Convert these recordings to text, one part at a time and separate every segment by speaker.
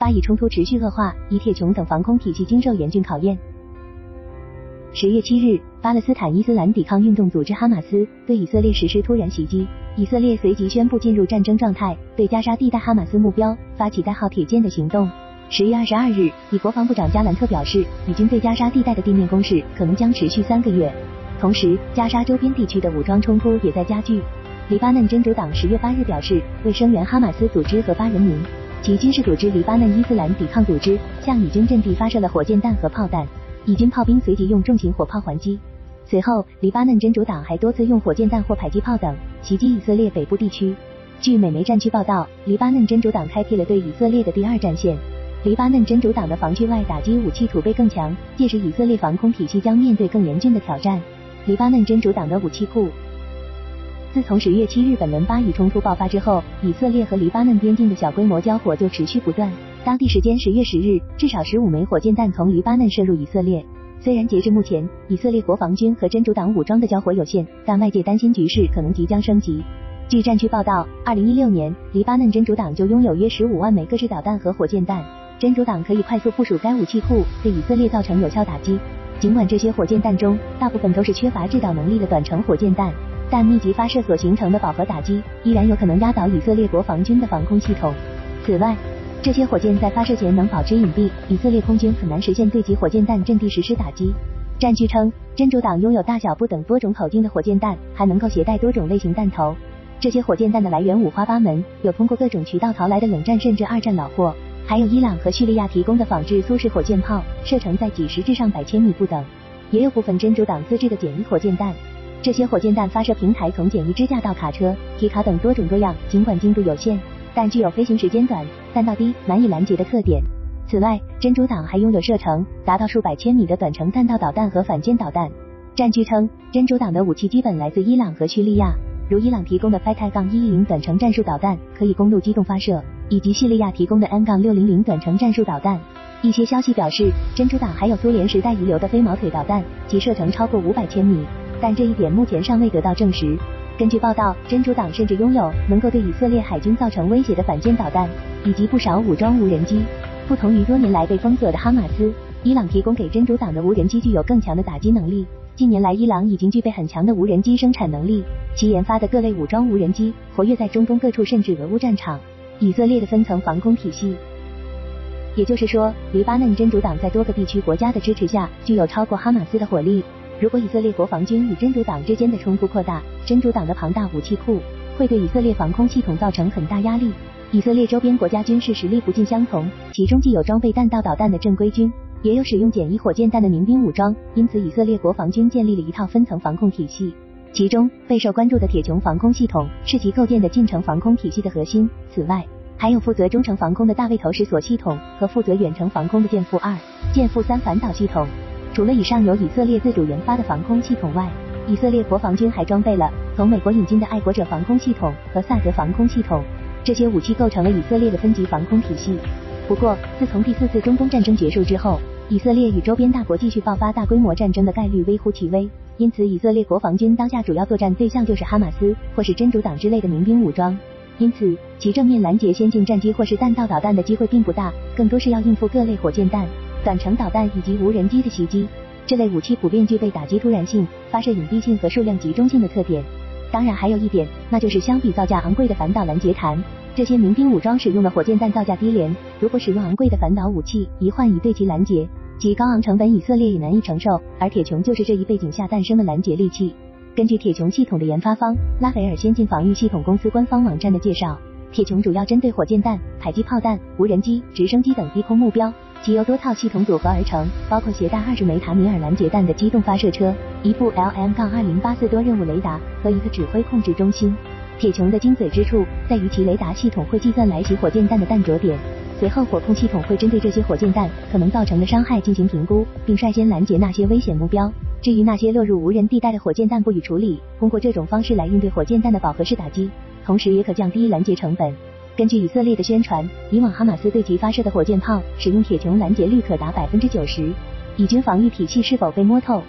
Speaker 1: 巴以冲突持续恶化，以铁穹等防空体系经受严峻考验。十月七日，巴勒斯坦伊斯兰抵抗运动组织哈马斯对以色列实施突然袭击，以色列随即宣布进入战争状态，对加沙地带哈马斯目标发起代号“铁剑”的行动。十月二十二日，以国防部长加兰特表示，以军对加沙地带的地面攻势可能将持续三个月。同时，加沙周边地区的武装冲突也在加剧。黎巴嫩真主党十月八日表示，为声援哈马斯组织和巴人民，其军事组织黎巴嫩伊斯兰抵抗组织向以军阵地发射了火箭弹和炮弹。以军炮兵随即用重型火炮还击，随后黎巴嫩真主党还多次用火箭弹或迫击炮等袭击以色列北部地区。据美媒战区报道，黎巴嫩真主党开辟了对以色列的第二战线。黎巴嫩真主党的防区外打击武器储备更强，届时以色列防空体系将面对更严峻的挑战。黎巴嫩真主党的武器库。自从十月七日本轮巴以冲突爆发之后，以色列和黎巴嫩边境的小规模交火就持续不断。当地时间十月十日，至少十五枚火箭弹从黎巴嫩射入以色列。虽然截至目前，以色列国防军和真主党武装的交火有限，但外界担心局势可能即将升级。据战区报道，二零一六年，黎巴嫩真主党就拥有约十五万枚各式导弹和火箭弹。真主党可以快速部署该武器库，对以色列造成有效打击。尽管这些火箭弹中大部分都是缺乏制导能力的短程火箭弹，但密集发射所形成的饱和打击依然有可能压倒以色列国防军的防空系统。此外，这些火箭在发射前能保持隐蔽，以色列空军很难实现对其火箭弹阵地实施打击。战区称，真主党拥有大小不等多种口径的火箭弹，还能够携带多种类型弹头。这些火箭弹的来源五花八门，有通过各种渠道淘来的冷战甚至二战老货，还有伊朗和叙利亚提供的仿制苏式火箭炮，射程在几十至上百千米不等。也有部分真主党自制的简易火箭弹。这些火箭弹发射平台从简易支架到卡车、皮卡等多种多样，尽管精度有限。但具有飞行时间短、弹道低、难以拦截的特点。此外，真主党还拥有射程达到数百千米的短程弹道导弹和反舰导弹。战据称，真主党的武器基本来自伊朗和叙利亚，如伊朗提供的 Fateh-110 短程战术导弹可以公路机动发射，以及叙利亚提供的 N-600 短程战术导弹。一些消息表示，真主党还有苏联时代遗留的飞毛腿导弹，其射程超过五百千米，但这一点目前尚未得到证实。根据报道，真主党甚至拥有能够对以色列海军造成威胁的反舰导弹，以及不少武装无人机。不同于多年来被封锁的哈马斯，伊朗提供给真主党的无人机具有更强的打击能力。近年来，伊朗已经具备很强的无人机生产能力，其研发的各类武装无人机活跃在中东各处，甚至俄乌战场。以色列的分层防空体系，也就是说，黎巴嫩真主党在多个地区国家的支持下，具有超过哈马斯的火力。如果以色列国防军与真主党之间的冲突扩大，真主党的庞大武器库会对以色列防空系统造成很大压力。以色列周边国家军事实力不尽相同，其中既有装备弹道导弹的正规军，也有使用简易火箭弹的民兵武装，因此以色列国防军建立了一套分层防控体系。其中备受关注的铁穹防空系统是其构建的近程防空体系的核心。此外，还有负责中程防空的大卫投石锁系统和负责远程防空的剑富二、剑富三反导系统。除了以上由以色列自主研发的防空系统外，以色列国防军还装备了从美国引进的爱国者防空系统和萨德防空系统。这些武器构成了以色列的分级防空体系。不过，自从第四次中东战争结束之后，以色列与周边大国继续爆发大规模战争的概率微乎其微。因此，以色列国防军当下主要作战对象就是哈马斯或是真主党之类的民兵武装。因此，其正面拦截先进战机或是弹道导弹的机会并不大，更多是要应付各类火箭弹。短程导弹以及无人机的袭击，这类武器普遍具备打击突然性、发射隐蔽性和数量集中性的特点。当然，还有一点，那就是相比造价昂贵的反导拦截弹，这些民兵武装使用的火箭弹造价低廉。如果使用昂贵的反导武器，一换一对其拦截，其高昂成本以色列也难以承受。而铁穹就是这一背景下诞生的拦截利器。根据铁穹系统的研发方拉斐尔先进防御系统公司官方网站的介绍，铁穹主要针对火箭弹、迫击炮弹、无人机、直升机等低空目标。其由多套系统组合而成，包括携带二十枚塔米尔拦截弹的机动发射车、一部 LM-2084 多任务雷达和一个指挥控制中心。铁穹的精髓之处在于其雷达系统会计算来袭火箭弹的弹着点，随后火控系统会针对这些火箭弹可能造成的伤害进行评估，并率先拦截那些危险目标。至于那些落入无人地带的火箭弹不予处理，通过这种方式来应对火箭弹的饱和式打击，同时也可降低拦截成本。根据以色列的宣传，以往哈马斯对其发射的火箭炮使用铁穹拦截率可达百分之九十。以军防御体系是否被摸透？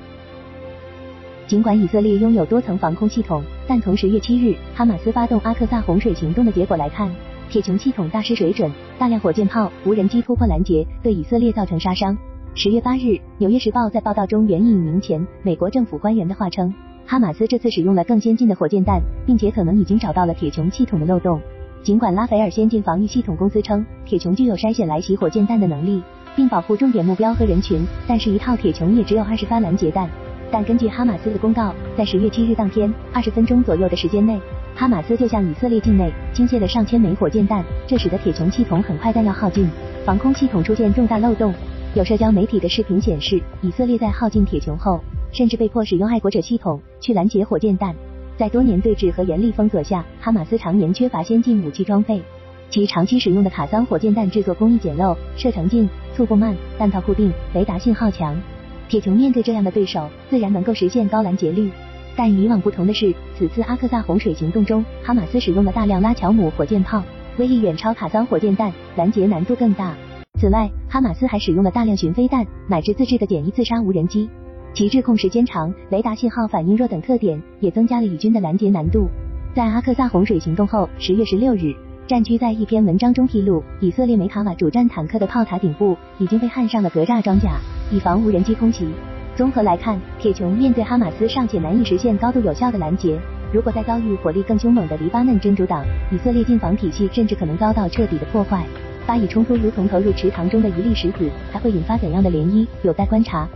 Speaker 1: 尽管以色列拥有多层防空系统，但从十月七日哈马斯发动阿克萨洪水行动的结果来看，铁穹系统大失水准，大量火箭炮、无人机突破拦截，对以色列造成杀伤。十月八日，《纽约时报》在报道中援引一名前美国政府官员的话称，哈马斯这次使用了更先进的火箭弹，并且可能已经找到了铁穹系统的漏洞。尽管拉斐尔先进防御系统公司称铁穹具有筛选来袭火箭弹的能力，并保护重点目标和人群，但是一套铁穹也只有二十发拦截弹。但根据哈马斯的公告，在十月七日当天二十分钟左右的时间内，哈马斯就向以色列境内倾泻了上千枚火箭弹，这使得铁穹系统很快弹药耗尽，防空系统出现重大漏洞。有社交媒体的视频显示，以色列在耗尽铁穹后，甚至被迫使用爱国者系统去拦截火箭弹。在多年对峙和严厉封锁下，哈马斯常年缺乏先进武器装备，其长期使用的卡桑火箭弹制作工艺简陋，射程近，速度慢，弹道固定，雷达信号强。铁穹面对这样的对手，自然能够实现高拦截率。但与以往不同的是，此次阿克萨洪水行动中，哈马斯使用了大量拉乔姆火箭炮，威力远超卡桑火箭弹，拦截难度更大。此外，哈马斯还使用了大量巡飞弹，乃至自制的简易自杀无人机。其制控时间长、雷达信号反应弱等特点，也增加了以军的拦截难度。在阿克萨洪水行动后，十月十六日，战区在一篇文章中披露，以色列梅卡瓦主战坦克的炮塔顶部已经被焊上了格栅装甲，以防无人机空袭。综合来看，铁穹面对哈马斯尚且难以实现高度有效的拦截，如果再遭遇火力更凶猛的黎巴嫩真主党，以色列近防体系甚至可能遭到彻底的破坏。巴以冲突如同投入池塘中的一粒石子，还会引发怎样的涟漪，有待观察。